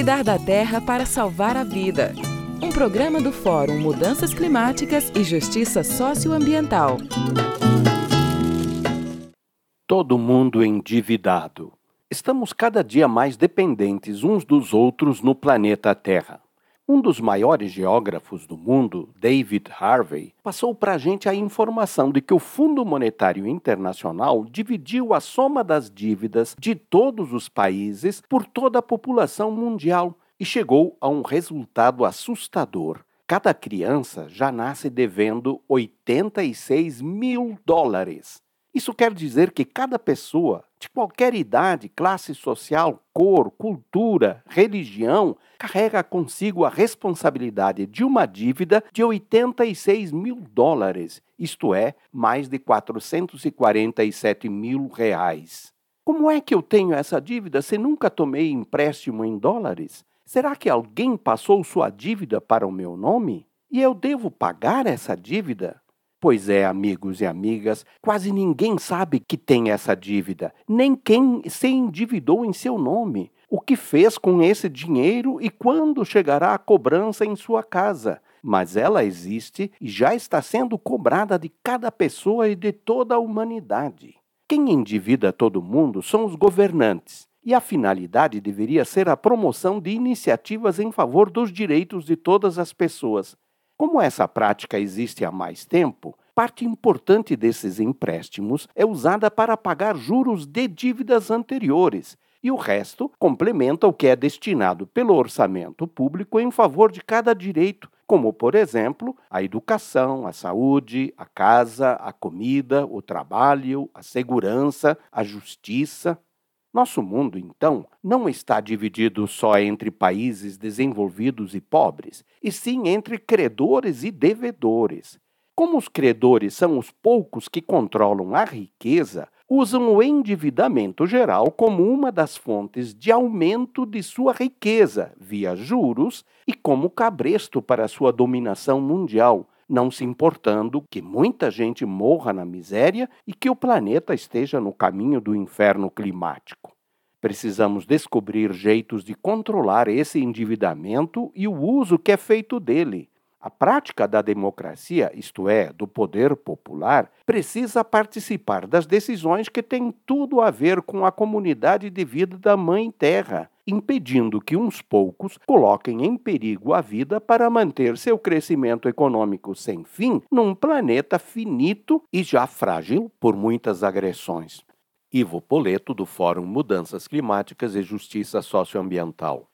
Cuidar da Terra para Salvar a Vida. Um programa do Fórum Mudanças Climáticas e Justiça Socioambiental. Todo mundo endividado. Estamos cada dia mais dependentes uns dos outros no planeta Terra. Um dos maiores geógrafos do mundo, David Harvey, passou para a gente a informação de que o Fundo Monetário Internacional dividiu a soma das dívidas de todos os países por toda a população mundial e chegou a um resultado assustador. Cada criança já nasce devendo 86 mil dólares. Isso quer dizer que cada pessoa, de qualquer idade, classe social, cor, cultura, religião, carrega consigo a responsabilidade de uma dívida de 86 mil dólares, isto é, mais de 447 mil reais. Como é que eu tenho essa dívida se nunca tomei empréstimo em dólares? Será que alguém passou sua dívida para o meu nome? E eu devo pagar essa dívida? Pois é, amigos e amigas, quase ninguém sabe que tem essa dívida, nem quem se endividou em seu nome, o que fez com esse dinheiro e quando chegará a cobrança em sua casa. Mas ela existe e já está sendo cobrada de cada pessoa e de toda a humanidade. Quem endivida todo mundo são os governantes, e a finalidade deveria ser a promoção de iniciativas em favor dos direitos de todas as pessoas, como essa prática existe há mais tempo, parte importante desses empréstimos é usada para pagar juros de dívidas anteriores, e o resto complementa o que é destinado pelo orçamento público em favor de cada direito, como, por exemplo, a educação, a saúde, a casa, a comida, o trabalho, a segurança, a justiça. Nosso mundo, então, não está dividido só entre países desenvolvidos e pobres, e sim entre credores e devedores. Como os credores são os poucos que controlam a riqueza, usam o endividamento geral como uma das fontes de aumento de sua riqueza via juros e como cabresto para sua dominação mundial, não se importando que muita gente morra na miséria e que o planeta esteja no caminho do inferno climático. Precisamos descobrir jeitos de controlar esse endividamento e o uso que é feito dele. A prática da democracia, isto é, do poder popular, precisa participar das decisões que têm tudo a ver com a comunidade de vida da Mãe Terra, impedindo que uns poucos coloquem em perigo a vida para manter seu crescimento econômico sem fim num planeta finito e já frágil por muitas agressões. Ivo Poleto, do Fórum Mudanças Climáticas e Justiça Socioambiental.